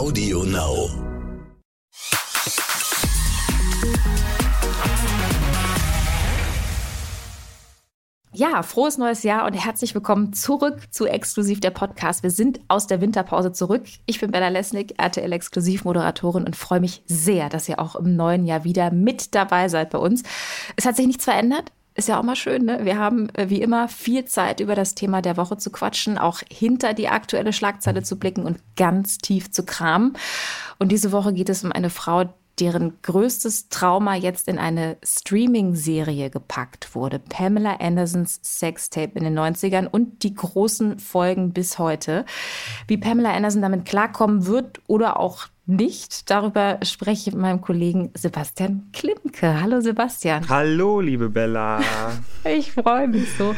Audio Now. Ja, frohes neues Jahr und herzlich willkommen zurück zu Exklusiv der Podcast. Wir sind aus der Winterpause zurück. Ich bin Bella Lesnick, RTL Exklusivmoderatorin und freue mich sehr, dass ihr auch im neuen Jahr wieder mit dabei seid bei uns. Es hat sich nichts verändert. Ist ja auch mal schön, ne? Wir haben äh, wie immer viel Zeit, über das Thema der Woche zu quatschen, auch hinter die aktuelle Schlagzeile zu blicken und ganz tief zu kramen. Und diese Woche geht es um eine Frau, deren größtes Trauma jetzt in eine Streaming-Serie gepackt wurde. Pamela Andersons Sextape in den 90ern und die großen Folgen bis heute. Wie Pamela Anderson damit klarkommen wird oder auch nicht. Darüber spreche ich mit meinem Kollegen Sebastian Klimke. Hallo Sebastian. Hallo, liebe Bella. ich freue mich so.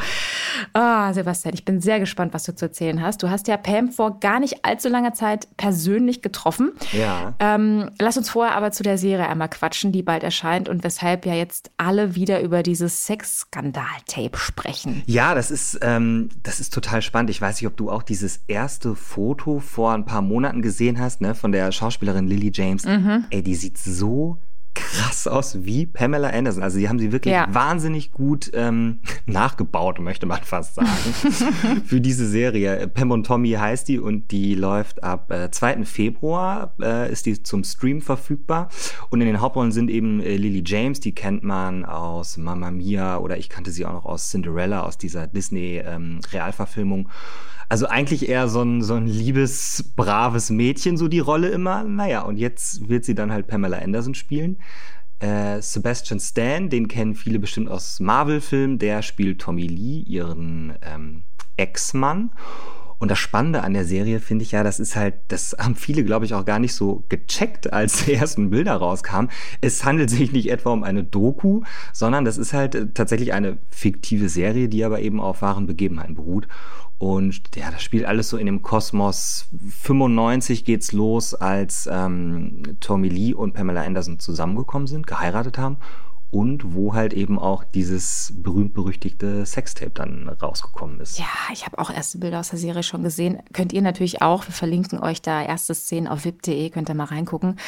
Ah, oh, Sebastian, ich bin sehr gespannt, was du zu erzählen hast. Du hast ja Pam vor gar nicht allzu langer Zeit persönlich getroffen. Ja. Ähm, lass uns vorher aber zu der Serie einmal quatschen, die bald erscheint und weshalb ja jetzt alle wieder über dieses Sexskandal-Tape sprechen. Ja, das ist, ähm, das ist total spannend. Ich weiß nicht, ob du auch dieses erste Foto vor ein paar Monaten gesehen hast, ne, von der Schauspielerin Schauspielerin Lily James, mhm. ey, die sieht so krass aus wie Pamela Anderson. Also die haben sie wirklich ja. wahnsinnig gut ähm, nachgebaut, möchte man fast sagen, für diese Serie. Pam und Tommy heißt die und die läuft ab äh, 2. Februar, äh, ist die zum Stream verfügbar. Und in den Hauptrollen sind eben äh, Lily James, die kennt man aus Mamma Mia oder ich kannte sie auch noch aus Cinderella, aus dieser Disney-Realverfilmung. Ähm, also eigentlich eher so ein, so ein liebes, braves Mädchen, so die Rolle immer. Naja, und jetzt wird sie dann halt Pamela Anderson spielen. Äh, Sebastian Stan, den kennen viele bestimmt aus Marvel-Filmen, der spielt Tommy Lee, ihren ähm, Ex-Mann. Und das Spannende an der Serie finde ich ja, das ist halt, das haben viele, glaube ich, auch gar nicht so gecheckt, als die ersten Bilder rauskamen. Es handelt sich nicht etwa um eine Doku, sondern das ist halt äh, tatsächlich eine fiktive Serie, die aber eben auf wahren Begebenheiten beruht. Und ja, das spielt alles so in dem Kosmos. 95 geht's los, als ähm, Tommy Lee und Pamela Anderson zusammengekommen sind, geheiratet haben und wo halt eben auch dieses berühmt-berüchtigte Sextape dann rausgekommen ist. Ja, ich habe auch erste Bilder aus der Serie schon gesehen. Könnt ihr natürlich auch. Wir verlinken euch da erste Szenen auf vip.de, könnt ihr mal reingucken.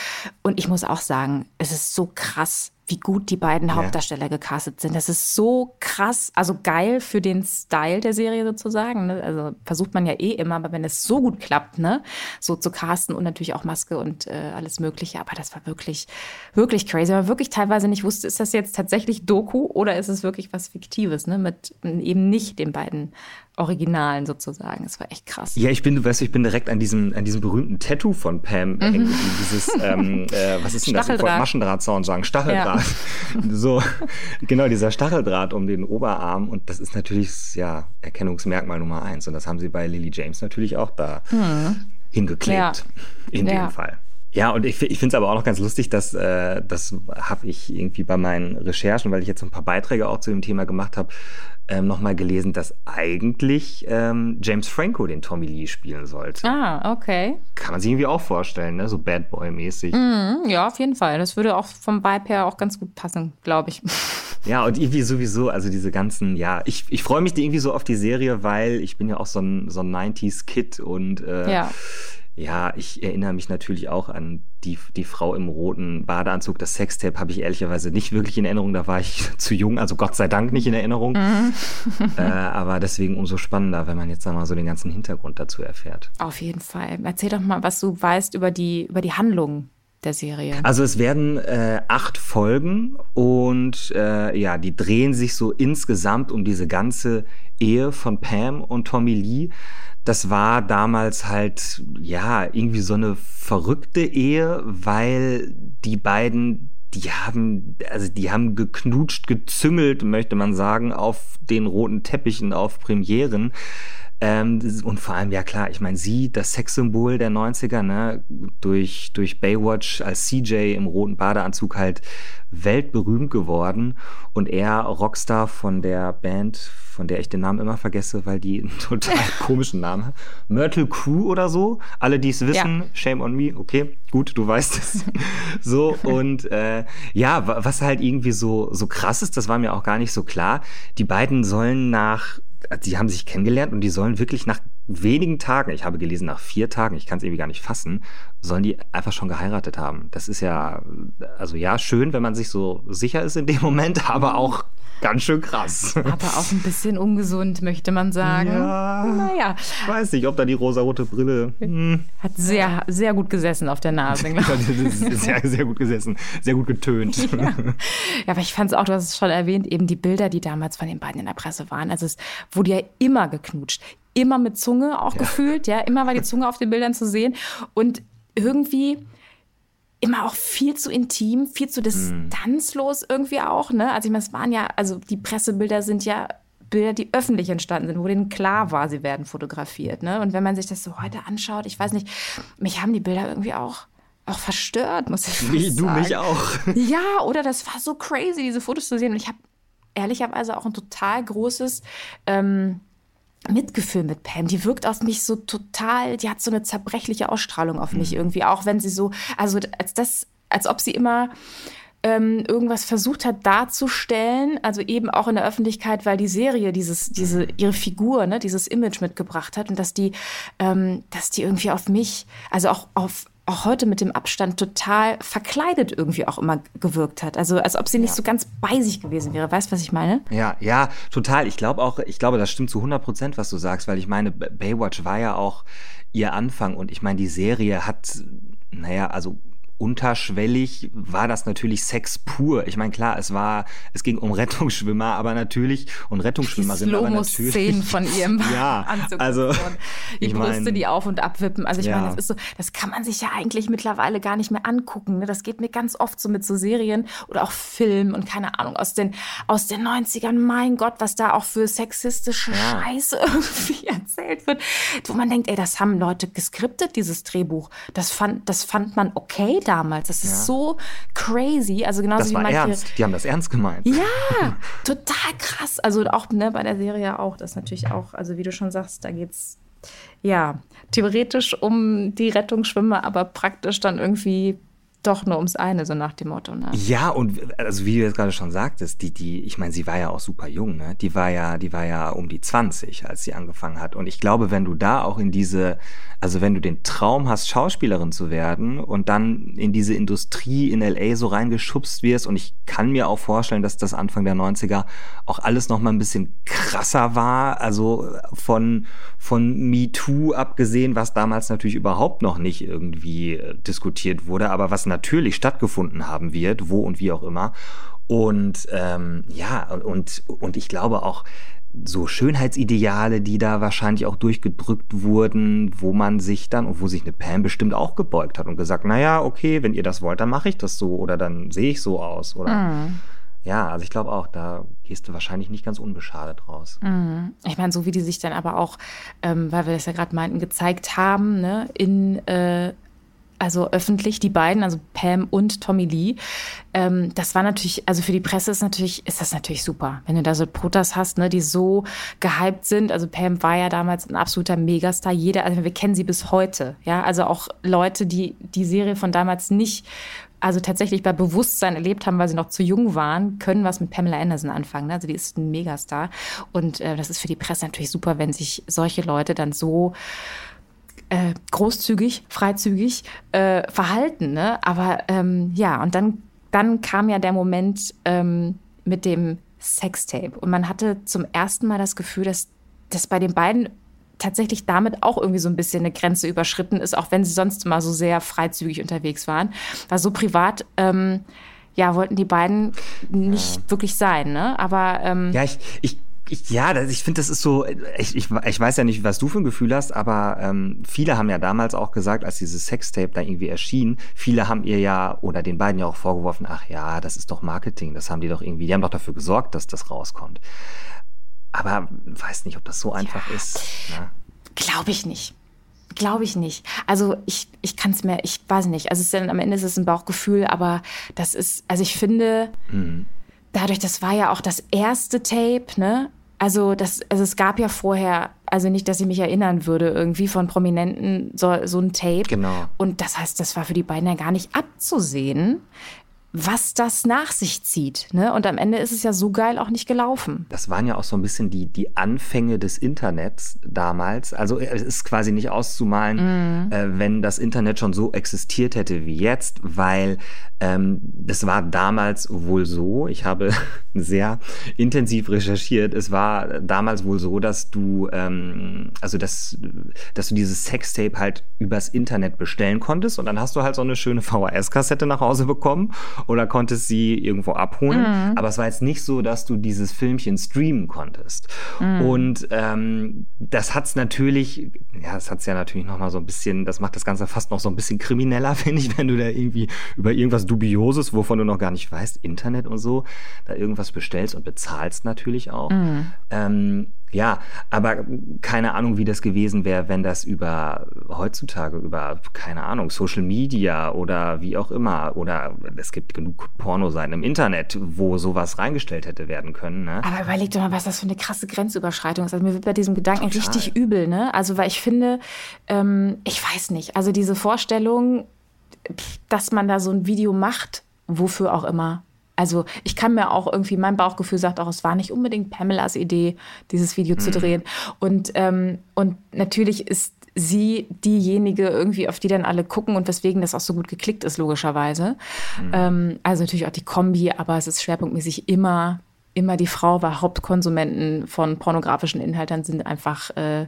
Und ich muss auch sagen, es ist so krass, wie gut die beiden ja. Hauptdarsteller gecastet sind. Das ist so krass, also geil für den Style der Serie sozusagen. Ne? Also versucht man ja eh immer, aber wenn es so gut klappt, ne, so zu casten und natürlich auch Maske und äh, alles Mögliche. Aber das war wirklich, wirklich crazy. Aber wirklich teilweise nicht wusste, ist das jetzt tatsächlich Doku oder ist es wirklich was Fiktives, ne, mit eben nicht den beiden Originalen sozusagen. Das war echt krass. Ja, ich bin, du weißt, ich bin direkt an diesem, an diesem berühmten Tattoo von Pam mhm. hängen. Dieses, ähm, äh, was ist denn das? Ich wollte Maschendrahtzaun sagen. Stacheldraht. Ja. so, genau, dieser Stacheldraht um den Oberarm. Und das ist natürlich, ja, Erkennungsmerkmal Nummer eins. Und das haben sie bei Lily James natürlich auch da mhm. hingeklebt. Ja. In ja. dem Fall. Ja, und ich, ich finde es aber auch noch ganz lustig, dass äh, das habe ich irgendwie bei meinen Recherchen, weil ich jetzt so ein paar Beiträge auch zu dem Thema gemacht habe, ähm, nochmal gelesen, dass eigentlich ähm, James Franco den Tommy Lee spielen sollte. Ah, okay. Kann man sich irgendwie auch vorstellen, ne? so Bad Boy-mäßig. Mm, ja, auf jeden Fall. Das würde auch vom Vibe her auch ganz gut passen, glaube ich. Ja, und irgendwie sowieso, also diese ganzen, ja, ich, ich freue mich irgendwie so auf die Serie, weil ich bin ja auch so ein, so ein 90s-Kid und äh, ja. Ja, ich erinnere mich natürlich auch an die, die Frau im roten Badeanzug. Das Sextape habe ich ehrlicherweise nicht wirklich in Erinnerung. Da war ich zu jung, also Gott sei Dank nicht in Erinnerung. Mhm. äh, aber deswegen umso spannender, wenn man jetzt mal so den ganzen Hintergrund dazu erfährt. Auf jeden Fall. Erzähl doch mal, was du weißt über die, über die Handlung der Serie. Also es werden äh, acht Folgen und äh, ja, die drehen sich so insgesamt um diese ganze Ehe von Pam und Tommy Lee das war damals halt, ja, irgendwie so eine verrückte Ehe, weil die beiden, die haben, also die haben geknutscht, gezüngelt, möchte man sagen, auf den roten Teppichen, auf Premieren. Ähm, und vor allem, ja klar, ich meine, sie, das Sexsymbol der 90er, ne, durch, durch Baywatch als CJ im roten Badeanzug halt weltberühmt geworden und er Rockstar von der Band, von der ich den Namen immer vergesse, weil die einen total komischen Namen hat. Myrtle Crew oder so. Alle, die es wissen, ja. shame on me. Okay, gut, du weißt es. so und äh, ja, was halt irgendwie so so krass ist, das war mir auch gar nicht so klar. Die beiden sollen nach die haben sich kennengelernt und die sollen wirklich nach wenigen Tagen, ich habe gelesen nach vier Tagen, ich kann es irgendwie gar nicht fassen, sollen die einfach schon geheiratet haben. Das ist ja, also ja, schön, wenn man sich so sicher ist in dem Moment, aber auch ganz schön krass. Aber auch ein bisschen ungesund, möchte man sagen. Ja, naja. Ich weiß nicht, ob da die rosarote Brille. Hm. Hat sehr, sehr gut gesessen auf der Nase, glaube ich. sehr, sehr gut gesessen, sehr gut getönt. Ja, ja aber ich fand es auch, du hast es schon erwähnt, eben die Bilder, die damals von den beiden in der Presse waren. Also es wurde ja immer geknutscht. Immer mit Zunge auch ja. gefühlt, ja. Immer war die Zunge auf den Bildern zu sehen. Und irgendwie immer auch viel zu intim, viel zu distanzlos irgendwie auch. Ne? Also ich meine, es waren ja, also die Pressebilder sind ja Bilder, die öffentlich entstanden sind, wo denen klar war, sie werden fotografiert. Ne? Und wenn man sich das so heute anschaut, ich weiß nicht, mich haben die Bilder irgendwie auch auch verstört, muss ich Wie, sagen. Du mich auch. Ja, oder das war so crazy, diese Fotos zu sehen. Und ich habe ehrlicherweise auch ein total großes ähm, Mitgefühl mit Pam. Die wirkt auf mich so total, die hat so eine zerbrechliche Ausstrahlung auf mich mhm. irgendwie, auch wenn sie so, also als das, als ob sie immer ähm, irgendwas versucht hat darzustellen, also eben auch in der Öffentlichkeit, weil die Serie dieses, diese, mhm. ihre Figur, ne, dieses Image mitgebracht hat und dass die, ähm, dass die irgendwie auf mich, also auch auf, auch heute mit dem Abstand total verkleidet irgendwie auch immer gewirkt hat. Also als ob sie nicht ja. so ganz bei sich gewesen wäre. Weißt du, was ich meine? Ja, ja, total. Ich glaube auch, ich glaube, das stimmt zu 100 Prozent, was du sagst, weil ich meine, Baywatch war ja auch ihr Anfang und ich meine, die Serie hat, naja, also unterschwellig war das natürlich Sex pur. Ich meine, klar, es war, es ging um Rettungsschwimmer, aber natürlich und Rettungsschwimmerinnen, aber natürlich. Szenen von ihrem ja, Anzug. Also die Brüste, mein, die auf und ab wippen. Also ich ja. meine, das ist so, das kann man sich ja eigentlich mittlerweile gar nicht mehr angucken. Ne? Das geht mir ganz oft so mit so Serien oder auch Filmen und keine Ahnung aus den aus den 90ern. Mein Gott, was da auch für sexistische ja. Scheiße irgendwie erzählt wird, wo man denkt, ey, das haben Leute geskriptet dieses Drehbuch. Das fand das fand man okay damals. Das ist ja. so crazy. Also genauso das war wie manche. Ernst. Die haben das ernst gemeint. Ja, total krass. Also auch ne, bei der Serie auch. Das natürlich auch, also wie du schon sagst, da geht's ja theoretisch um die Rettungsschwimmer, aber praktisch dann irgendwie doch nur ums eine, so nach dem Motto. Ne? Ja, und also wie du jetzt gerade schon sagtest, die, die, ich meine, sie war ja auch super jung, ne? Die war ja, die war ja um die 20, als sie angefangen hat. Und ich glaube, wenn du da auch in diese, also wenn du den Traum hast, Schauspielerin zu werden und dann in diese Industrie in LA so reingeschubst wirst, und ich kann mir auch vorstellen, dass das Anfang der 90er auch alles noch mal ein bisschen krasser war, also von, von MeToo abgesehen, was damals natürlich überhaupt noch nicht irgendwie äh, diskutiert wurde, aber was natürlich stattgefunden haben wird, wo und wie auch immer. Und ähm, ja, und, und ich glaube auch, so Schönheitsideale, die da wahrscheinlich auch durchgedrückt wurden, wo man sich dann und wo sich eine Pam bestimmt auch gebeugt hat und gesagt, naja, okay, wenn ihr das wollt, dann mache ich das so oder dann sehe ich so aus oder mm. Ja, also ich glaube auch, da gehst du wahrscheinlich nicht ganz unbeschadet raus. Mm. Ich meine, so wie die sich dann aber auch, ähm, weil wir das ja gerade meinten, gezeigt haben, ne, in äh, also öffentlich, die beiden, also Pam und Tommy Lee. Ähm, das war natürlich, also für die Presse ist natürlich, ist das natürlich super, wenn du da so Protas hast, ne, die so gehypt sind. Also Pam war ja damals ein absoluter Megastar. Jeder, also wir kennen sie bis heute, ja. Also auch Leute, die die Serie von damals nicht also tatsächlich bei Bewusstsein erlebt haben, weil sie noch zu jung waren, können was mit Pamela Anderson anfangen. Ne? Also die ist ein Megastar. Und äh, das ist für die Presse natürlich super, wenn sich solche Leute dann so äh, großzügig, freizügig äh, verhalten. Ne? Aber ähm, ja, und dann, dann kam ja der Moment ähm, mit dem Sextape. Und man hatte zum ersten Mal das Gefühl, dass, dass bei den beiden tatsächlich damit auch irgendwie so ein bisschen eine Grenze überschritten ist, auch wenn sie sonst immer so sehr freizügig unterwegs waren. War so privat. Ähm, ja, wollten die beiden nicht ja. wirklich sein, ne? Aber ähm, ja, ich, ich ich, ja, das, ich finde, das ist so, ich, ich, ich weiß ja nicht, was du für ein Gefühl hast, aber ähm, viele haben ja damals auch gesagt, als dieses Sextape da irgendwie erschien, viele haben ihr ja oder den beiden ja auch vorgeworfen, ach ja, das ist doch Marketing, das haben die doch irgendwie, die haben doch dafür gesorgt, dass das rauskommt. Aber weiß nicht, ob das so einfach ja, ist. Ne? Glaube ich nicht. Glaube ich nicht. Also ich, ich kann es mir, ich weiß nicht. Also es ist dann, am Ende ist es ein Bauchgefühl, aber das ist, also ich finde, mhm. dadurch, das war ja auch das erste Tape, ne? Also, das, also es gab ja vorher, also nicht, dass ich mich erinnern würde, irgendwie von Prominenten so, so ein Tape. Genau. Und das heißt, das war für die beiden ja gar nicht abzusehen, was das nach sich zieht. Ne? Und am Ende ist es ja so geil auch nicht gelaufen. Das waren ja auch so ein bisschen die, die Anfänge des Internets damals. Also es ist quasi nicht auszumalen, mhm. äh, wenn das Internet schon so existiert hätte wie jetzt, weil ähm, das war damals wohl so, ich habe sehr intensiv recherchiert, es war damals wohl so, dass du, ähm, also dass, dass du dieses Sextape halt übers Internet bestellen konntest und dann hast du halt so eine schöne VHS-Kassette nach Hause bekommen oder konntest sie irgendwo abholen. Mhm. Aber es war jetzt nicht so, dass du dieses Filmchen streamen konntest. Mhm. Und ähm, das hat's natürlich, ja, das hat's ja natürlich noch mal so ein bisschen, das macht das Ganze fast noch so ein bisschen krimineller, finde ich, wenn du da irgendwie über irgendwas Dubioses, wovon du noch gar nicht weißt, Internet und so, da irgendwas bestellst und bezahlst natürlich auch. Mhm. Ähm, ja, aber keine Ahnung, wie das gewesen wäre, wenn das über heutzutage über, keine Ahnung, Social Media oder wie auch immer, oder es gibt genug Pornoseiten im Internet, wo sowas reingestellt hätte werden können. Ne? Aber überleg doch mal, was das für eine krasse Grenzüberschreitung ist. Also mir wird bei diesem Gedanken Total. richtig übel, ne? Also, weil ich finde, ähm, ich weiß nicht, also diese Vorstellung, dass man da so ein Video macht, wofür auch immer, also ich kann mir auch irgendwie, mein Bauchgefühl sagt auch, es war nicht unbedingt Pamelas Idee, dieses Video mhm. zu drehen. Und, ähm, und natürlich ist sie diejenige irgendwie, auf die dann alle gucken und weswegen das auch so gut geklickt ist, logischerweise. Mhm. Ähm, also natürlich auch die Kombi, aber es ist schwerpunktmäßig immer, immer die Frau, weil Hauptkonsumenten von pornografischen Inhalten sind einfach äh,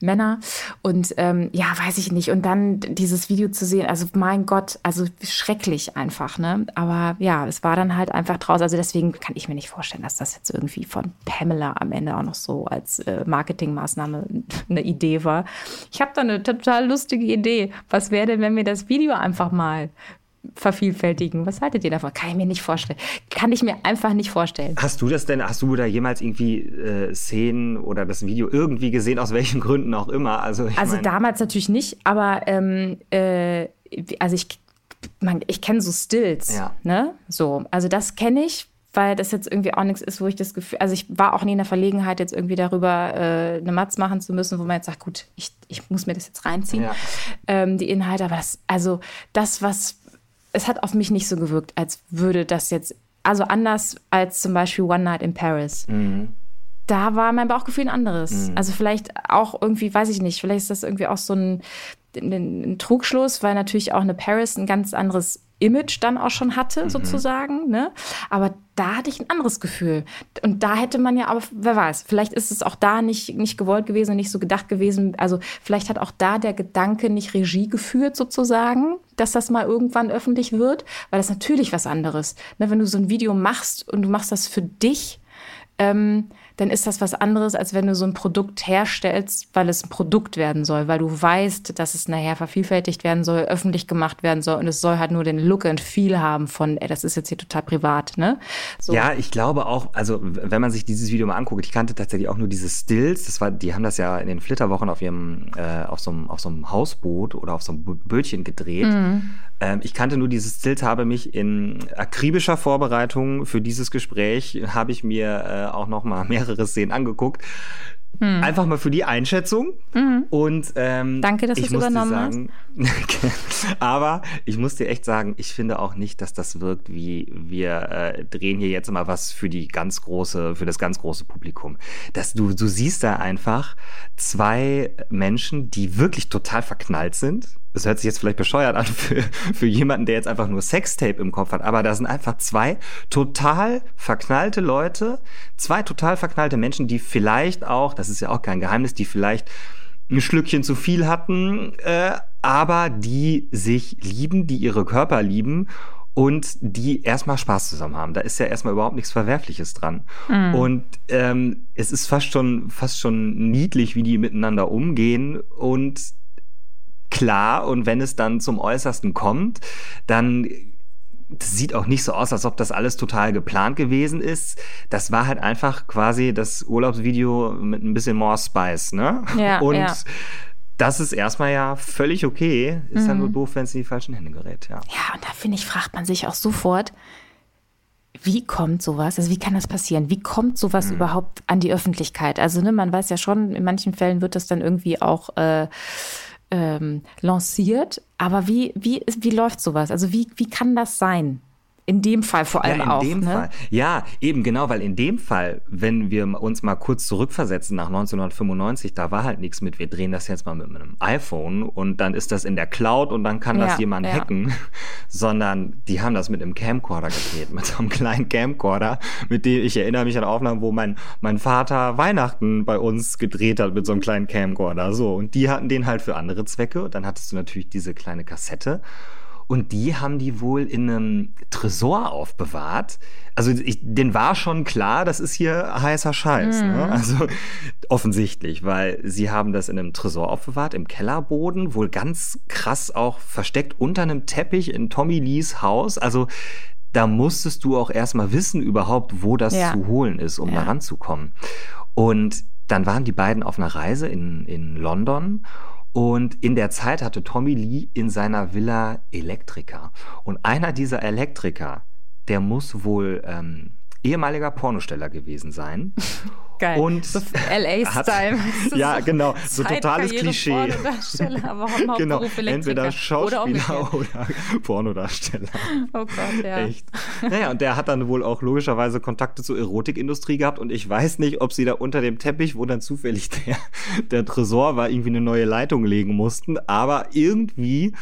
Männer. Und ähm, ja, weiß ich nicht. Und dann dieses Video zu sehen, also mein Gott, also schrecklich einfach, ne? Aber ja, es war dann halt einfach draus. Also deswegen kann ich mir nicht vorstellen, dass das jetzt irgendwie von Pamela am Ende auch noch so als äh, Marketingmaßnahme eine Idee war. Ich habe da eine total lustige Idee. Was wäre denn, wenn wir das Video einfach mal vervielfältigen. Was haltet ihr davon? Kann ich mir nicht vorstellen. Kann ich mir einfach nicht vorstellen. Hast du das denn, hast du da jemals irgendwie äh, Szenen oder das Video irgendwie gesehen, aus welchen Gründen auch immer? Also, also damals natürlich nicht, aber ähm, äh, also ich, man, ich kenne so Stills. Ja. Ne? So, also das kenne ich weil das jetzt irgendwie auch nichts ist, wo ich das Gefühl, also ich war auch nie in der Verlegenheit, jetzt irgendwie darüber äh, eine Matz machen zu müssen, wo man jetzt sagt, gut, ich, ich muss mir das jetzt reinziehen, ja. ähm, die Inhalte, aber das, also das, was es hat auf mich nicht so gewirkt, als würde das jetzt, also anders als zum Beispiel One Night in Paris. Mhm. Da war mein Bauchgefühl ein anderes. Mhm. Also vielleicht auch irgendwie, weiß ich nicht, vielleicht ist das irgendwie auch so ein, ein, ein Trugschluss, weil natürlich auch eine Paris ein ganz anderes Image dann auch schon hatte, mhm. sozusagen. Ne? Aber da hatte ich ein anderes Gefühl. Und da hätte man ja, aber wer weiß, vielleicht ist es auch da nicht, nicht gewollt gewesen nicht so gedacht gewesen. Also vielleicht hat auch da der Gedanke nicht Regie geführt, sozusagen, dass das mal irgendwann öffentlich wird, weil das natürlich was anderes. Ne? Wenn du so ein Video machst und du machst das für dich, ähm, dann ist das was anderes, als wenn du so ein Produkt herstellst, weil es ein Produkt werden soll, weil du weißt, dass es nachher vervielfältigt werden soll, öffentlich gemacht werden soll und es soll halt nur den Look and Feel haben von, ey, das ist jetzt hier total privat, ne? So. Ja, ich glaube auch, also wenn man sich dieses Video mal anguckt, ich kannte tatsächlich auch nur diese Stills, das war, die haben das ja in den Flitterwochen auf ihrem, äh, auf so einem, auf so einem Hausboot oder auf so einem Bötchen gedreht. Mhm. Ähm, ich kannte nur dieses Stills, habe mich in akribischer Vorbereitung für dieses Gespräch, habe ich mir äh, auch noch mal mehr mehrere Szenen angeguckt. Hm. Einfach mal für die Einschätzung. Mhm. Und ähm, danke, dass du es übernommen sagen, hast. aber ich muss dir echt sagen, ich finde auch nicht, dass das wirkt wie wir äh, drehen hier jetzt mal was für die ganz große, für das ganz große Publikum. Dass du, du siehst da einfach zwei Menschen, die wirklich total verknallt sind das hört sich jetzt vielleicht bescheuert an für, für jemanden, der jetzt einfach nur Sextape im Kopf hat, aber da sind einfach zwei total verknallte Leute, zwei total verknallte Menschen, die vielleicht auch, das ist ja auch kein Geheimnis, die vielleicht ein Schlückchen zu viel hatten, äh, aber die sich lieben, die ihre Körper lieben und die erstmal Spaß zusammen haben. Da ist ja erstmal überhaupt nichts Verwerfliches dran. Mhm. Und ähm, es ist fast schon, fast schon niedlich, wie die miteinander umgehen und klar und wenn es dann zum Äußersten kommt, dann das sieht auch nicht so aus, als ob das alles total geplant gewesen ist. Das war halt einfach quasi das Urlaubsvideo mit ein bisschen more Spice, ne? Ja, und ja. das ist erstmal ja völlig okay. Ist mhm. ja nur doof, wenn es in die falschen Hände gerät, ja. Ja, und da finde ich, fragt man sich auch sofort, wie kommt sowas? Also wie kann das passieren? Wie kommt sowas mhm. überhaupt an die Öffentlichkeit? Also ne, man weiß ja schon, in manchen Fällen wird das dann irgendwie auch äh, ähm, lanciert. Aber wie, wie, wie läuft sowas? Also wie, wie kann das sein? In dem Fall vor allem ja, in auch. Dem ne? Fall. Ja, eben genau, weil in dem Fall, wenn wir uns mal kurz zurückversetzen nach 1995, da war halt nichts mit, wir drehen das jetzt mal mit einem iPhone und dann ist das in der Cloud und dann kann das Ja, jemand ja. hacken, sondern die haben das mit einem Camcorder gedreht, mit so einem kleinen Camcorder, mit dem ich erinnere mich an Aufnahmen, wo mein, mein Vater Weihnachten bei uns gedreht hat mit so einem kleinen Camcorder. So, und die hatten den halt für andere Zwecke. Und dann hattest du natürlich diese kleine Kassette. Und die haben die wohl in einem Tresor aufbewahrt. Also ich, denen war schon klar, das ist hier heißer Scheiß. Ne? Also offensichtlich, weil sie haben das in einem Tresor aufbewahrt, im Kellerboden, wohl ganz krass auch versteckt unter einem Teppich in Tommy Lees Haus. Also da musstest du auch erstmal wissen überhaupt, wo das Ja. zu holen ist, um Ja. da ranzukommen. Und dann waren die beiden auf einer Reise in, in London und in der Zeit hatte Tommy Lee in seiner Villa Elektriker. Und einer dieser Elektriker, der muss wohl ähm, ehemaliger Pornosteller gewesen sein. Geil. Und so LA-Style. Ja, genau, so totales Klischee. Aber Genau, entweder Oder Schauspieler umgekehrt. oder, Pornodarsteller. Oh Gott, ja. Echt. Naja, und der hat dann wohl auch logischerweise Kontakte zur Erotikindustrie gehabt und ich weiß nicht, ob sie da unter dem Teppich, wo dann zufällig der, der Tresor war, irgendwie eine neue Leitung legen mussten, aber irgendwie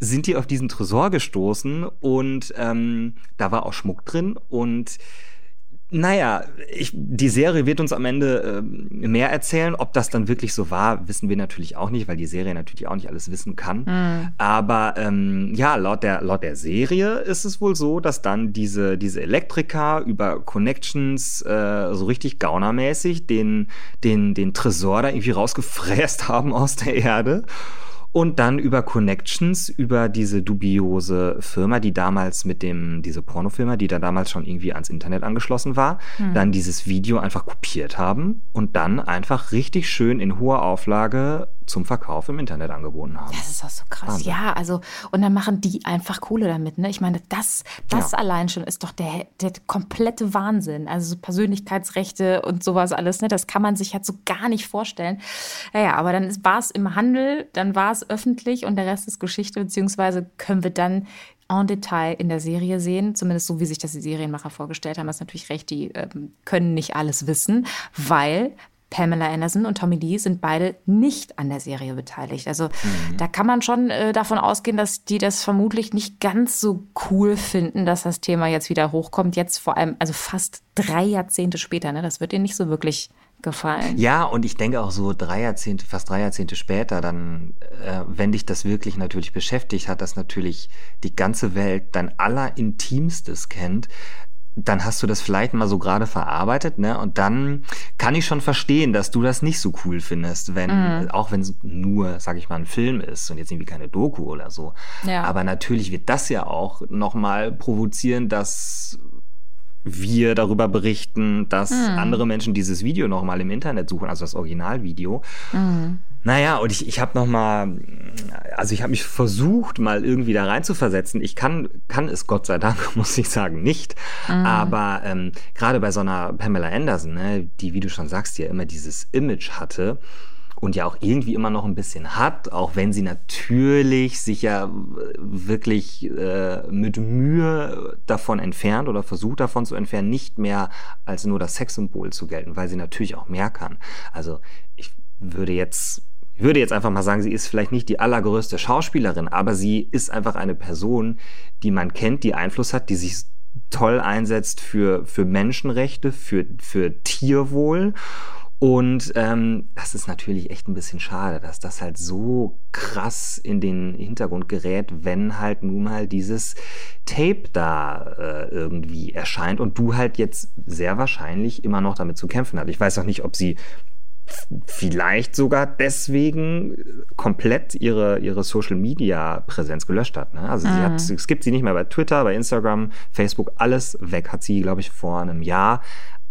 sind die auf diesen Tresor gestoßen und ähm, da war auch Schmuck drin und naja, ich, die Serie wird uns am Ende ähm, mehr erzählen. Ob das dann wirklich so war, wissen wir natürlich auch nicht, weil die Serie natürlich auch nicht alles wissen kann. Aber ähm, ja, laut der, laut der Serie ist es wohl so, dass dann diese, diese Elektriker über Connections äh, so richtig gaunermäßig den, den, den Tresor da irgendwie rausgefräst haben aus der Erde. Und dann über Connections, über diese dubiose Firma, die damals mit dem, diese Pornofirma, die da damals schon irgendwie ans Internet angeschlossen war, dann dieses Video einfach kopiert haben und dann einfach richtig schön in hoher Auflage zum Verkauf im Internet angeboten haben. Das ist auch so krass. Wahnsinn. Ja, also, und dann machen die einfach Kohle damit, ne? Ich meine, das, das Ja. allein schon ist doch der, der komplette Wahnsinn. Also so Persönlichkeitsrechte und sowas alles, ne? Das kann man sich halt so gar nicht vorstellen. Naja, aber dann war es im Handel, dann war es öffentlich und der Rest ist Geschichte, beziehungsweise können wir dann en Detail in der Serie sehen, zumindest so, wie sich das die Serienmacher vorgestellt haben. Das ist natürlich recht, die ähm, können nicht alles wissen, weil Pamela Anderson und Tommy Lee sind beide nicht an der Serie beteiligt. Also da kann man schon äh, davon ausgehen, dass die das vermutlich nicht ganz so cool finden, dass das Thema jetzt wieder hochkommt. Jetzt vor allem, also fast drei Jahrzehnte später. Ne? Das wird ihnen nicht so wirklich gefallen. Ja, und ich denke auch so drei Jahrzehnte, fast drei Jahrzehnte später, dann, äh, wenn dich das wirklich natürlich beschäftigt hat, dass natürlich die ganze Welt dein allerintimstes kennt, dann hast du das vielleicht mal so gerade verarbeitet, ne? Und dann kann ich schon verstehen, dass du das nicht so cool findest, wenn, auch wenn es nur, sag ich mal, ein Film ist und jetzt irgendwie keine Doku oder so. Ja. Aber natürlich wird das ja auch nochmal provozieren, dass wir darüber berichten, dass andere Menschen dieses Video nochmal im Internet suchen, also das Originalvideo. Naja, und ich, ich habe nochmal, also ich habe mich versucht, mal irgendwie da rein zu versetzen. Ich kann, kann es Gott sei Dank, muss ich sagen, nicht. Aber ähm, gerade bei so einer Pamela Anderson, ne, die, wie du schon sagst, ja immer dieses Image hatte, und ja auch irgendwie immer noch ein bisschen hat, auch wenn sie natürlich sich ja wirklich äh, mit Mühe davon entfernt oder versucht davon zu entfernen, nicht mehr als nur das Sexsymbol zu gelten, weil sie natürlich auch mehr kann. Also ich würde jetzt ich würde jetzt einfach mal sagen, sie ist vielleicht nicht die allergrößte Schauspielerin, aber sie ist einfach eine Person, die man kennt, die Einfluss hat, die sich toll einsetzt für, für Menschenrechte, für, für Tierwohl. Und ähm, das ist natürlich echt ein bisschen schade, dass das halt so krass in den Hintergrund gerät, wenn halt nun mal dieses Tape da äh, irgendwie erscheint und du halt jetzt sehr wahrscheinlich immer noch damit zu kämpfen hast. Ich weiß auch nicht, ob sie vielleicht sogar deswegen komplett ihre, ihre Social Media Präsenz gelöscht hat. Ne? Also sie hat, es gibt sie nicht mehr bei Twitter, bei Instagram, Facebook, alles weg. Hat sie, glaube ich, vor einem Jahr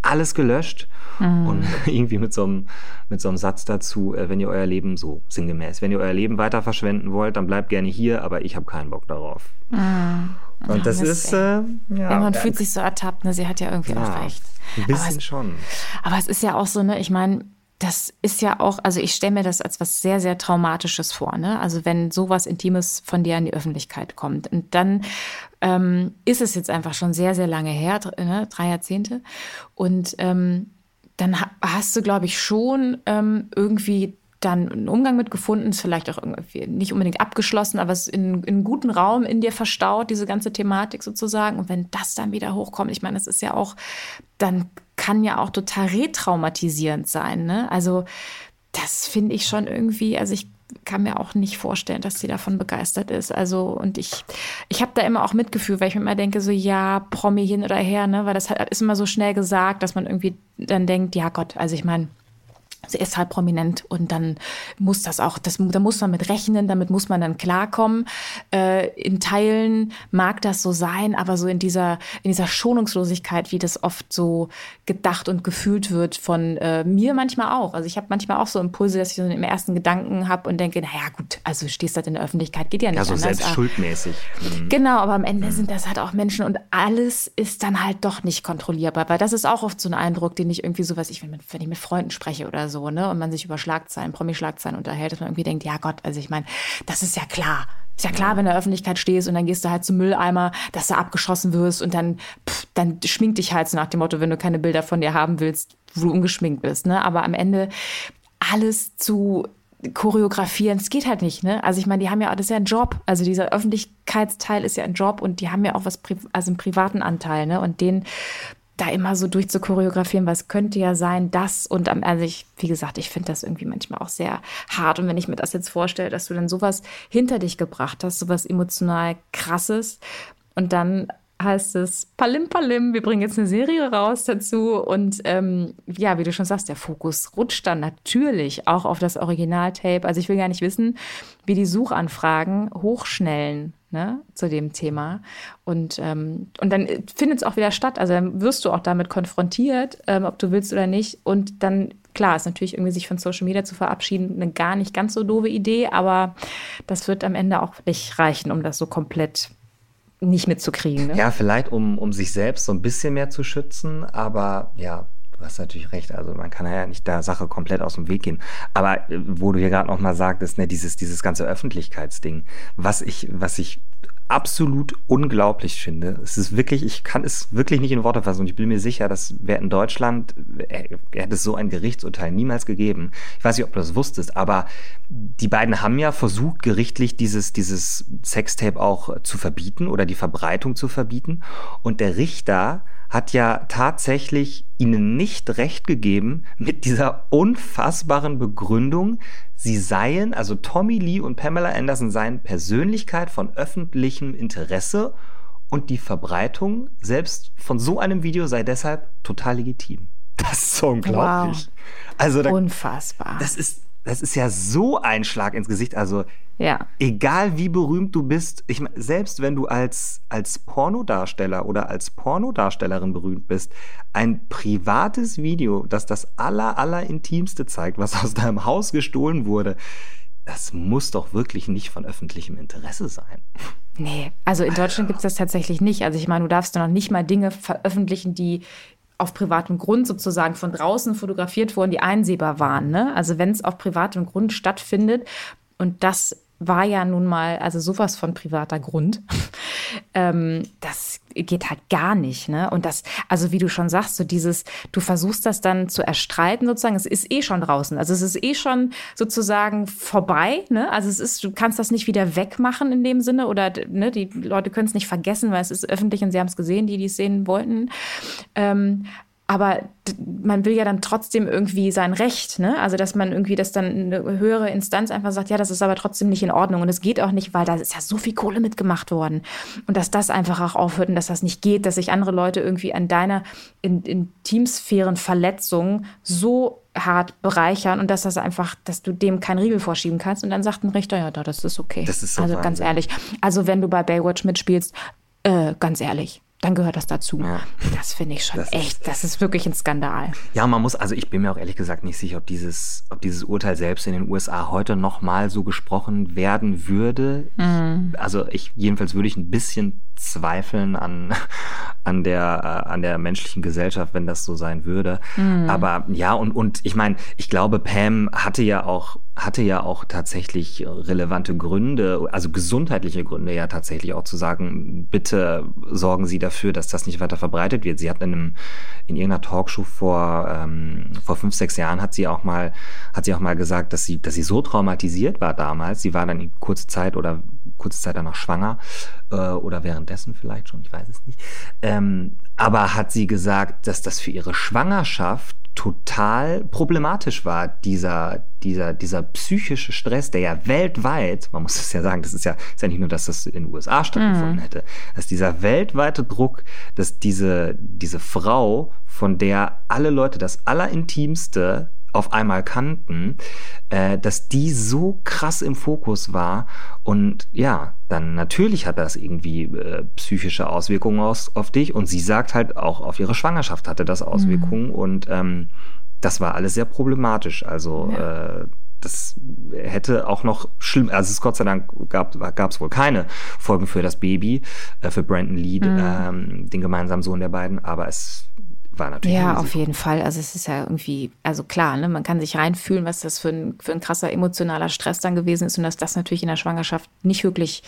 alles gelöscht und irgendwie mit so, einem, mit so einem Satz dazu, äh, wenn ihr euer Leben so sinngemäß, wenn ihr euer Leben weiter verschwenden wollt, dann bleibt gerne hier, aber ich habe keinen Bock darauf. Und das Mist, ist, äh, ja, Ja, man fühlt sich so ertabt, ne? Sie hat ja irgendwie ja, auch recht. Ein Aber bisschen es, schon. aber es ist ja auch so, ne? Ich meine, das ist ja auch, also ich stelle mir das als was sehr, sehr Traumatisches vor. Ne? Also wenn sowas Intimes von dir an die Öffentlichkeit kommt. Und dann ähm, ist es jetzt einfach schon sehr, sehr lange her, ne? drei Jahrzehnte. Und ähm, dann hast du, glaube ich, schon ähm, irgendwie dann einen Umgang mit gefunden, ist vielleicht auch irgendwie nicht unbedingt abgeschlossen, aber es ist in, in einem guten Raum in dir verstaut, diese ganze Thematik sozusagen. Und wenn das dann wieder hochkommt, ich meine, das ist ja auch, dann kann ja auch total retraumatisierend sein. Ne? Also das finde ich schon irgendwie, also ich kann mir auch nicht vorstellen, dass sie davon begeistert ist. Also, und ich, ich habe da immer auch Mitgefühl, weil ich mir immer denke, so, ja, Promi hin oder her, ne, weil das ist immer so schnell gesagt, dass man irgendwie dann denkt, ja Gott, also ich meine, Sie ist halt prominent und dann muss das auch, das, da muss man mit rechnen, damit muss man dann klarkommen. Äh, in Teilen mag das so sein, aber so in dieser, in dieser Schonungslosigkeit, wie das oft so gedacht und gefühlt wird von äh, mir manchmal auch. Also ich habe manchmal auch so Impulse, dass ich so im ersten Gedanken habe und denke, naja gut, also stehst halt in der Öffentlichkeit, geht ja nicht Ja, so anders. selbst schuldmäßig. Mhm. Genau, aber am Ende mhm. sind das halt auch Menschen und alles ist dann halt doch nicht kontrollierbar, weil das ist auch oft so ein Eindruck, den ich irgendwie so, was ich, wenn, wenn ich mit Freunden spreche oder so, ne, und man sich über Schlagzeilen, Promi-Schlagzeilen unterhält, dass man irgendwie denkt, ja Gott, also ich meine, das ist ja klar. Ist ja klar, wenn du in der Öffentlichkeit stehst und dann gehst du halt zum Mülleimer, dass du abgeschossen wirst und dann, pff, dann schmink dich halt so nach dem Motto, wenn du keine Bilder von dir haben willst, wo du ungeschminkt bist. Ne? Aber am Ende alles zu choreografieren, es geht halt nicht, ne? Also ich meine, die haben ja, das ist ja ein Job. Also dieser Öffentlichkeitsteil ist ja ein Job und die haben ja auch was, also einen privaten Anteil, ne? Und den da immer so durchzuchoreografieren, es könnte ja sein, das und am, also ich, wie gesagt, ich finde das irgendwie manchmal auch sehr hart. Und wenn ich mir das jetzt vorstelle, dass du dann sowas hinter dich gebracht hast, sowas emotional krasses und dann heißt es Palim Palim, wir bringen jetzt eine Serie raus dazu und ähm, ja, wie du schon sagst, der Fokus rutscht dann natürlich auch auf das Originaltape. Also ich will gar nicht wissen, wie die Suchanfragen hochschnellen ne, zu dem Thema. Und, ähm, und dann findet es auch wieder statt. Also dann wirst du auch damit konfrontiert, ähm, ob du willst oder nicht. Und dann, klar, ist natürlich irgendwie sich von Social Media zu verabschieden eine gar nicht ganz so doofe Idee, aber das wird am Ende auch nicht reichen, um das so komplett nicht mitzukriegen. Ne? Ja, vielleicht um, um sich selbst so ein bisschen mehr zu schützen, aber ja, du hast natürlich recht. Also man kann ja nicht der Sache komplett aus dem Weg gehen. Aber äh, wo du hier gerade noch mal sagtest, ne, dieses, dieses ganze Öffentlichkeitsding, was ich, was ich absolut unglaublich finde. Es ist wirklich, ich kann es wirklich nicht in Worte fassen und ich bin mir sicher, dass wer in Deutschland, äh, hätte es so ein Gerichtsurteil niemals gegeben. Ich weiß nicht, ob du das wusstest, aber die beiden haben ja versucht, gerichtlich dieses, dieses Sextape auch zu verbieten oder die Verbreitung zu verbieten. Und der Richter hat ja tatsächlich ihnen nicht recht gegeben mit dieser unfassbaren Begründung, sie seien, also Tommy Lee und Pamela Anderson seien Persönlichkeit von öffentlichem Interesse und die Verbreitung selbst von so einem Video sei deshalb total legitim. Das ist so unglaublich. Wow. Also da, Unfassbar. Das ist das ist ja so ein Schlag ins Gesicht. Also, ja. egal wie berühmt du bist, ich meine, selbst wenn du als, als Pornodarsteller oder als Pornodarstellerin berühmt bist, ein privates Video, das das aller, aller intimste zeigt, was aus deinem Haus gestohlen wurde, das muss doch wirklich nicht von öffentlichem Interesse sein. Nee, also in Deutschland gibt es das tatsächlich nicht. Also ich meine, du darfst noch nicht mal Dinge veröffentlichen, die auf privatem Grund sozusagen von draußen fotografiert wurden, die einsehbar waren. Ne? Also wenn es auf privatem Grund stattfindet und das war ja nun mal, also sowas von privater Grund. ähm, das geht halt gar nicht, ne? Und das, also wie du schon sagst, so dieses, du versuchst das dann zu erstreiten sozusagen, es ist eh schon draußen. Also es ist eh schon sozusagen vorbei, ne? Also es ist, du kannst das nicht wieder wegmachen in dem Sinne oder, ne, die Leute können es nicht vergessen, weil es ist öffentlich und sie haben es gesehen, die, die es sehen wollten. Ähm, aber man will ja dann trotzdem irgendwie sein Recht, ne? Also dass man irgendwie, dass dann eine höhere Instanz einfach sagt, ja, das ist aber trotzdem nicht in Ordnung und es geht auch nicht, weil da ist ja so viel Kohle mitgemacht worden und dass das einfach auch aufhört und dass das nicht geht, dass sich andere Leute irgendwie an deiner in, Intimsphärenverletzung so hart bereichern und dass das einfach, dass du dem keinen Riegel vorschieben kannst und dann sagt ein Richter, ja, das ist okay. Das ist so also Wahnsinn. ganz ehrlich, also wenn du bei Baywatch mitspielst, äh, ganz ehrlich, dann gehört das dazu. Ja. Das finde ich schon das echt, ist, das ist wirklich ein Skandal. Ja, man muss, also ich bin mir auch ehrlich gesagt nicht sicher, ob dieses, ob dieses Urteil selbst in den USA heute nochmal so gesprochen werden würde. Mhm. Also ich, jedenfalls würde ich ein bisschen zweifeln an, an der, äh, an der menschlichen Gesellschaft, wenn das so sein würde. Mhm. Aber ja, und, und ich meine, ich glaube, Pam hatte ja auch, hatte ja auch tatsächlich relevante Gründe, also gesundheitliche Gründe ja tatsächlich auch zu sagen, bitte sorgen Sie dafür, dass das nicht weiter verbreitet wird. Sie hat in einem, in irgendeiner Talkshow vor, ähm, vor fünf, sechs Jahren hat sie auch mal, hat sie auch mal gesagt, dass sie, dass sie so traumatisiert war damals. Sie war dann in kurze Zeit oder kurze Zeit danach schwanger äh, oder währenddessen vielleicht schon, ich weiß es nicht. Ähm, aber hat sie gesagt, dass das für ihre Schwangerschaft total problematisch war, dieser, dieser, dieser psychische Stress, der ja weltweit, man muss es ja sagen, das ist ja, ist ja nicht nur, dass das in den USA stattgefunden mhm. hätte, dass dieser weltweite Druck, dass diese, diese Frau, von der alle Leute das Allerintimste auf einmal kannten, äh, dass die so krass im Fokus war. Und ja, dann natürlich hat das irgendwie äh, psychische Auswirkungen aus, auf dich. Und sie sagt halt auch auf ihre Schwangerschaft hatte das Auswirkungen. Mhm. Und ähm, das war alles sehr problematisch. Also ja. äh, das hätte auch noch schlimm, also es Gott sei Dank gab es wohl keine Folgen für das Baby, äh, für Brandon Lee, mhm. ähm, den gemeinsamen Sohn der beiden, aber es war natürlich. Ja, auf jeden Fall. Also es ist ja irgendwie, also klar, ne, man kann sich reinfühlen, was das für ein, für ein krasser emotionaler Stress dann gewesen ist und dass das natürlich in der Schwangerschaft nicht wirklich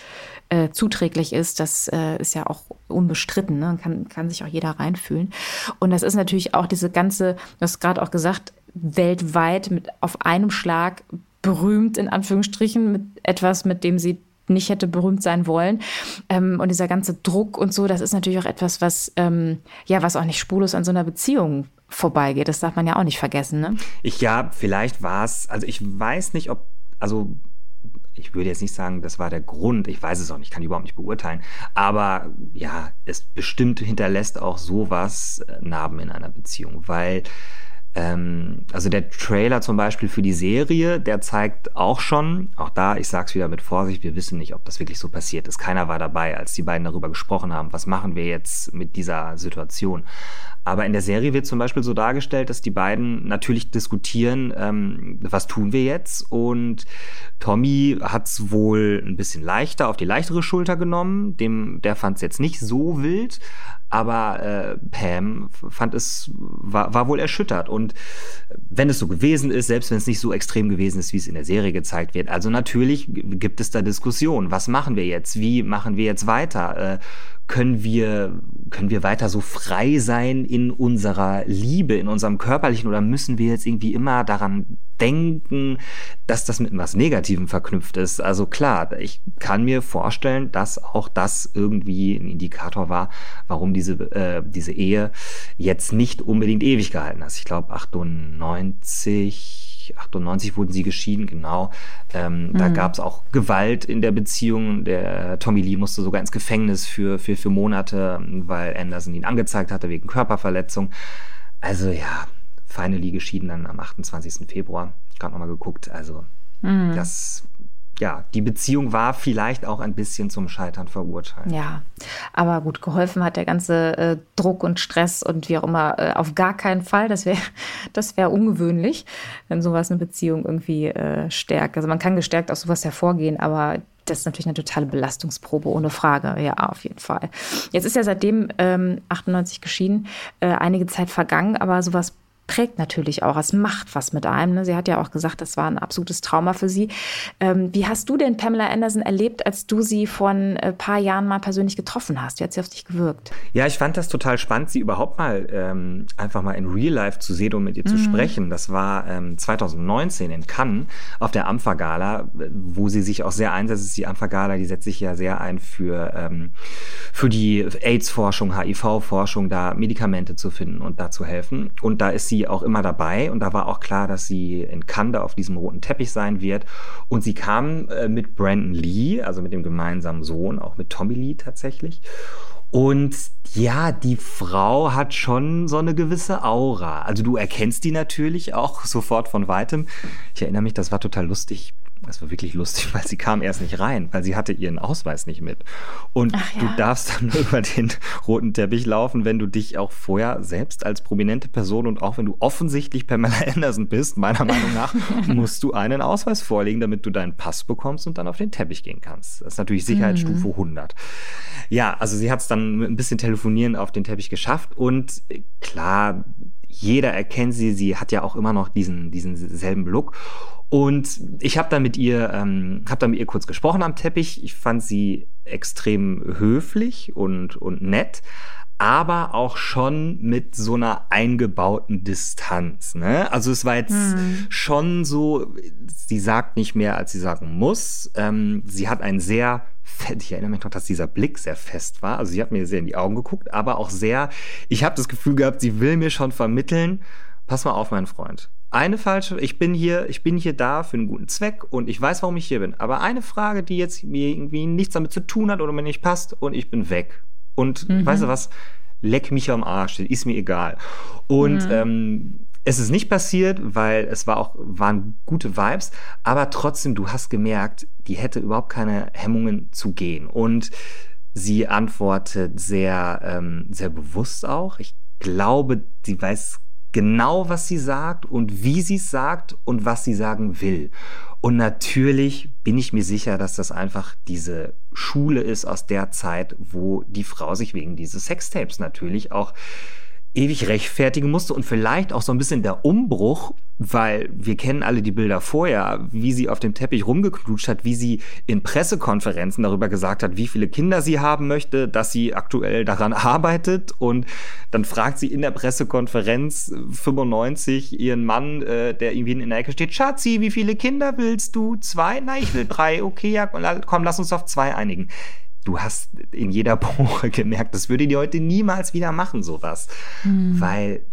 äh, zuträglich ist, das äh, ist ja auch unbestritten. Ne? Kann, kann sich auch jeder reinfühlen. Und das ist natürlich auch diese ganze, du hast gerade auch gesagt, weltweit mit auf einem Schlag berühmt in Anführungsstrichen mit etwas, mit dem sie nicht hätte berühmt sein wollen. Ähm, und dieser ganze Druck und so, das ist natürlich auch etwas, was, ähm, ja, was auch nicht spurlos an so einer Beziehung vorbeigeht. Das darf man ja auch nicht vergessen, ne? Ich ja, vielleicht war es, also ich weiß nicht, ob, also ich würde jetzt nicht sagen, das war der Grund, ich weiß es auch nicht, kann überhaupt nicht beurteilen, aber ja, es bestimmt hinterlässt auch sowas äh, Narben in einer Beziehung, weil ähm, also der Trailer zum Beispiel für die Serie, der zeigt auch schon, auch da, ich sag's wieder mit Vorsicht, wir wissen nicht, ob das wirklich so passiert ist. Keiner war dabei, als die beiden darüber gesprochen haben, was machen wir jetzt mit dieser Situation. Aber in der Serie wird zum Beispiel so dargestellt, dass die beiden natürlich diskutieren, ähm, was tun wir jetzt? Und Tommy hat's wohl ein bisschen leichter auf die leichtere Schulter genommen. Dem, der fand's jetzt nicht so wild. Aber äh, Pam fand es, war, war wohl erschüttert. Und wenn es so gewesen ist, selbst wenn es nicht so extrem gewesen ist, wie es in der Serie gezeigt wird, also natürlich gibt es da Diskussionen. Was machen wir jetzt? Wie machen wir jetzt weiter? Äh, können wir, können wir weiter so frei sein in unserer Liebe, in unserem körperlichen oder müssen wir jetzt irgendwie immer daran denken, dass das mit was Negativem verknüpft ist? Also klar, ich kann mir vorstellen, dass auch das irgendwie ein Indikator war, warum diese, äh, diese Ehe jetzt nicht unbedingt ewig gehalten hat. Ich glaube 98 98 wurden sie geschieden, genau. Ähm, mhm. Da gab es auch Gewalt in der Beziehung. Der Tommy Lee musste sogar ins Gefängnis für, für, für Monate, weil Anderson ihn angezeigt hatte wegen Körperverletzung. Also ja, finally geschieden dann am 28. Februar. Gerade nochmal geguckt. Also mhm. das ja, die Beziehung war vielleicht auch ein bisschen zum Scheitern verurteilt. Ja, aber gut, geholfen hat der ganze äh, Druck und Stress und wie auch immer äh, auf gar keinen Fall. Das wäre das wär ungewöhnlich, wenn sowas eine Beziehung irgendwie äh, stärkt. Also man kann gestärkt aus sowas hervorgehen, aber das ist natürlich eine totale Belastungsprobe, ohne Frage. Ja, auf jeden Fall. Jetzt ist ja seitdem ähm, 98 geschieden, äh, einige Zeit vergangen, aber sowas prägt natürlich auch, es macht was mit einem. Ne? Sie hat ja auch gesagt, das war ein absolutes Trauma für sie. Ähm, wie hast du denn Pamela Anderson erlebt, als du sie vor ein äh, paar Jahren mal persönlich getroffen hast? Wie hat sie auf dich gewirkt? Ja, ich fand das total spannend, sie überhaupt mal ähm, einfach mal in Real Life zu sehen und mit ihr mhm. zu sprechen. Das war ähm, 2019 in Cannes auf der AMFA-Gala, wo sie sich auch sehr einsetzt. Die AMFA-Gala, die setzt sich ja sehr ein für, ähm, für die AIDS-Forschung, HIV-Forschung, da Medikamente zu finden und da zu helfen. Und da ist sie sie auch immer dabei und da war auch klar, dass sie in Kanda auf diesem roten Teppich sein wird. Und sie kam äh, mit Brandon Lee, also mit dem gemeinsamen Sohn, auch mit Tommy Lee tatsächlich. Und ja, die Frau hat schon so eine gewisse Aura. Also du erkennst die natürlich auch sofort von weitem. Ich erinnere mich, das war total lustig Das war wirklich lustig, weil sie kam erst nicht rein, weil sie hatte ihren Ausweis nicht mit. Und ja. du darfst dann über den roten Teppich laufen, wenn du dich auch vorher selbst als prominente Person und auch wenn du offensichtlich Pamela Anderson bist, meiner Meinung nach, musst du einen Ausweis vorlegen, damit du deinen Pass bekommst und dann auf den Teppich gehen kannst. Das ist natürlich Sicherheitsstufe mhm. 100. Ja, also sie hat es dann mit ein bisschen Telefonieren auf den Teppich geschafft und äh, klar, jeder erkennt sie, sie hat ja auch immer noch diesen, diesen selben Look. Und ich habe dann mit ihr, ähm, habe dann mit ihr kurz gesprochen am Teppich. Ich fand sie extrem höflich und, und nett, aber auch schon mit so einer eingebauten Distanz. Ne? Also es war jetzt hm. schon so, sie sagt nicht mehr, als sie sagen muss. Ähm, sie hat ein sehr ich erinnere mich noch, dass dieser Blick sehr fest war. Also sie hat mir sehr in die Augen geguckt, aber auch sehr, ich habe das Gefühl gehabt, sie will mir schon vermitteln, pass mal auf, mein Freund. Eine falsche, ich bin hier, ich bin hier da für einen guten Zweck und ich weiß, warum ich hier bin. Aber eine Frage, die jetzt mir irgendwie nichts damit zu tun hat oder mir nicht passt und ich bin weg. Und mhm. weißt du was? Leck mich am Arsch, ist mir egal. Und mhm. ähm, es ist nicht passiert, weil es war auch, waren gute Vibes, aber trotzdem, du hast gemerkt, die hätte überhaupt keine Hemmungen zu gehen. Und sie antwortet sehr, ähm, sehr bewusst auch. Ich glaube, sie weiß genau, was sie sagt und wie sie es sagt und was sie sagen will. Und natürlich bin ich mir sicher, dass das einfach diese Schule ist aus der Zeit, wo die Frau sich wegen dieses Sextapes natürlich auch ewig rechtfertigen musste und vielleicht auch so ein bisschen der Umbruch, weil wir kennen alle die Bilder vorher, wie sie auf dem Teppich rumgeknutscht hat, wie sie in Pressekonferenzen darüber gesagt hat, wie viele Kinder sie haben möchte, dass sie aktuell daran arbeitet und dann fragt sie in der Pressekonferenz 95 ihren Mann, äh, der irgendwie in der Ecke steht, Schatzi, wie viele Kinder willst du? Zwei? Nein, ich will drei. Okay, ja, komm, lass uns auf zwei einigen du hast in jeder Pore gemerkt, das würde die heute niemals wieder machen, sowas. Mhm. Weil,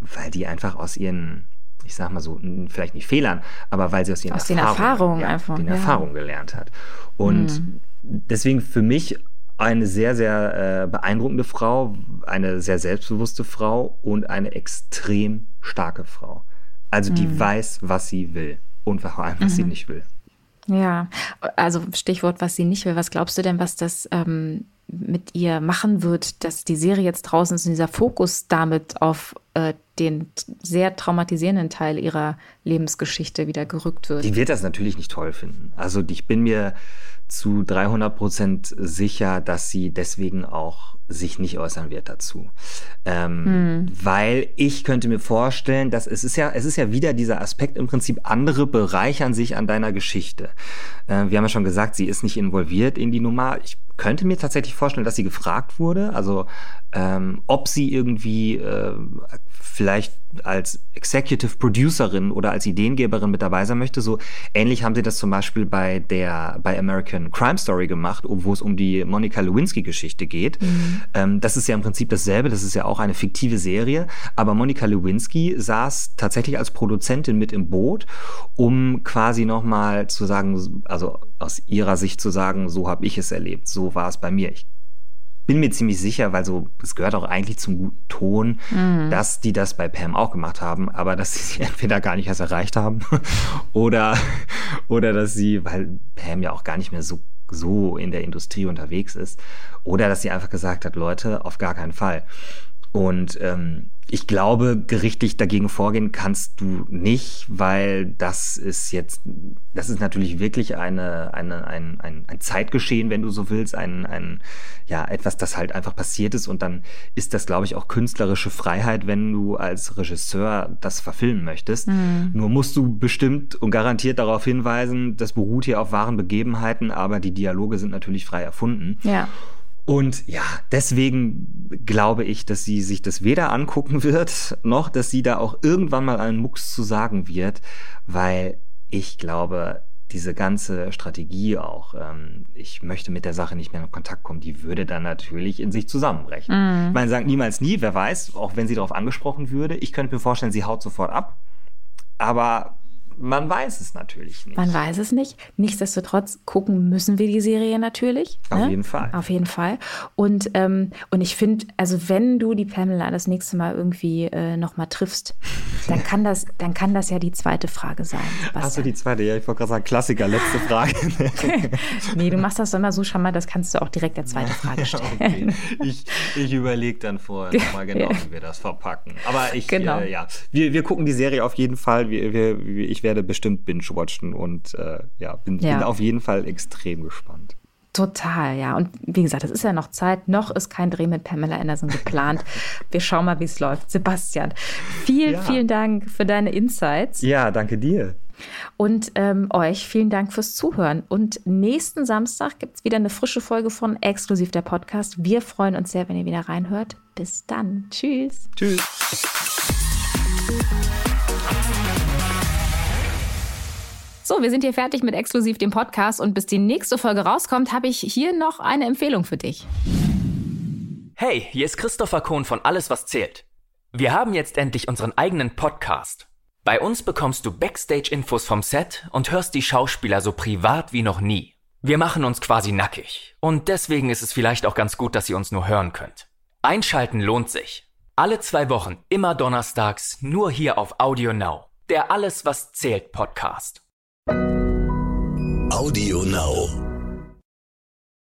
weil die einfach aus ihren, ich sag mal so, vielleicht nicht Fehlern, aber weil sie aus ihren aus Erfahrungen, den Erfahrungen ja, einfach, den ja. Erfahrungen gelernt hat. Und mhm. deswegen für mich eine sehr, sehr äh, beeindruckende Frau, eine sehr selbstbewusste Frau und eine extrem starke Frau. Also die mhm. weiß, was sie will und vor allem, was sie mhm. nicht will. Ja, also Stichwort, was sie nicht will. Was glaubst du denn, was das ähm, mit ihr machen wird, dass die Serie jetzt draußen ist und dieser Fokus damit auf äh, den sehr traumatisierenden Teil ihrer Lebensgeschichte wieder gerückt wird? Die wird das natürlich nicht toll finden. Also ich bin mir zu 300 Prozent sicher, dass sie deswegen auch sich nicht äußern wird dazu. Ähm, hm. Weil ich könnte mir vorstellen, dass es ist ja, es ist ja wieder dieser Aspekt im Prinzip, andere bereichern sich an deiner Geschichte. Äh, wir haben ja schon gesagt, sie ist nicht involviert in die Nummer. Ich könnte mir tatsächlich vorstellen, dass sie gefragt wurde, also ähm, ob sie irgendwie äh, vielleicht als Executive Producerin oder als Ideengeberin mit dabei sein möchte. So ähnlich haben sie das zum Beispiel bei der bei American Crime Story gemacht, wo es um die Monica Lewinsky-Geschichte geht. Mhm. Ähm, das ist ja im Prinzip dasselbe. Das ist ja auch eine fiktive Serie, aber Monica Lewinsky saß tatsächlich als Produzentin mit im Boot, um quasi nochmal zu sagen, also aus ihrer Sicht zu sagen, so habe ich es erlebt, so war es bei mir. Ich bin mir ziemlich sicher, weil so, es gehört auch eigentlich zum guten Ton, mhm. dass die das bei Pam auch gemacht haben, aber dass sie sie entweder gar nicht erst erreicht haben oder, oder dass sie, weil Pam ja auch gar nicht mehr so, so in der Industrie unterwegs ist, oder dass sie einfach gesagt hat, Leute, auf gar keinen Fall. Und ähm, ich glaube, gerichtlich dagegen vorgehen kannst du nicht, weil das ist jetzt, das ist natürlich wirklich eine, eine, ein, ein, ein Zeitgeschehen, wenn du so willst, ein, ein, ja, etwas, das halt einfach passiert ist und dann ist das, glaube ich, auch künstlerische Freiheit, wenn du als Regisseur das verfilmen möchtest. Mhm. Nur musst du bestimmt und garantiert darauf hinweisen, das beruht hier auf wahren Begebenheiten, aber die Dialoge sind natürlich frei erfunden. Ja. Und ja, deswegen glaube ich, dass sie sich das weder angucken wird, noch dass sie da auch irgendwann mal einen Mucks zu sagen wird, weil ich glaube, diese ganze Strategie auch, ähm, ich möchte mit der Sache nicht mehr in Kontakt kommen, die würde dann natürlich in sich zusammenbrechen. Mm. Ich meine, sagen niemals nie, wer weiß, auch wenn sie darauf angesprochen würde. Ich könnte mir vorstellen, sie haut sofort ab. Aber man weiß es natürlich nicht. Man weiß es nicht. Nichtsdestotrotz gucken müssen wir die Serie natürlich. Auf ne? jeden Fall. Auf jeden Fall. Und, ähm, und ich finde, also wenn du die Pamela das nächste Mal irgendwie äh, nochmal triffst, dann kann, das, dann kann das ja die zweite Frage sein. Achso, die zweite, ja, ich wollte gerade sagen, Klassiker, letzte Frage. nee, du machst das immer so charmant, das kannst du auch direkt der zweite Frage stellen. okay. Ich, ich überlege dann vorher nochmal genau, wie wir das verpacken. Aber ich, genau. äh, ja, wir, wir gucken die Serie auf jeden Fall. Wir, wir, ich werde bestimmt binge-watchen und äh, ja, bin, ja. bin auf jeden Fall extrem gespannt. Total, ja. Und wie gesagt, es ist ja noch Zeit. Noch ist kein Dreh mit Pamela Anderson geplant. Wir schauen mal, wie es läuft. Sebastian, vielen, ja. vielen Dank für deine Insights. Ja, danke dir. Und ähm, euch vielen Dank fürs Zuhören. Und nächsten Samstag gibt es wieder eine frische Folge von Exklusiv der Podcast. Wir freuen uns sehr, wenn ihr wieder reinhört. Bis dann. Tschüss. Tschüss. So, wir sind hier fertig mit exklusiv dem Podcast und bis die nächste Folge rauskommt, habe ich hier noch eine Empfehlung für dich. Hey, hier ist Christopher Kohn von Alles, was zählt. Wir haben jetzt endlich unseren eigenen Podcast. Bei uns bekommst du Backstage-Infos vom Set und hörst die Schauspieler so privat wie noch nie. Wir machen uns quasi nackig. Und deswegen ist es vielleicht auch ganz gut, dass ihr uns nur hören könnt. Einschalten lohnt sich. Alle zwei Wochen, immer donnerstags, nur hier auf Audio Now. Der Alles, was zählt Podcast. Audio Now.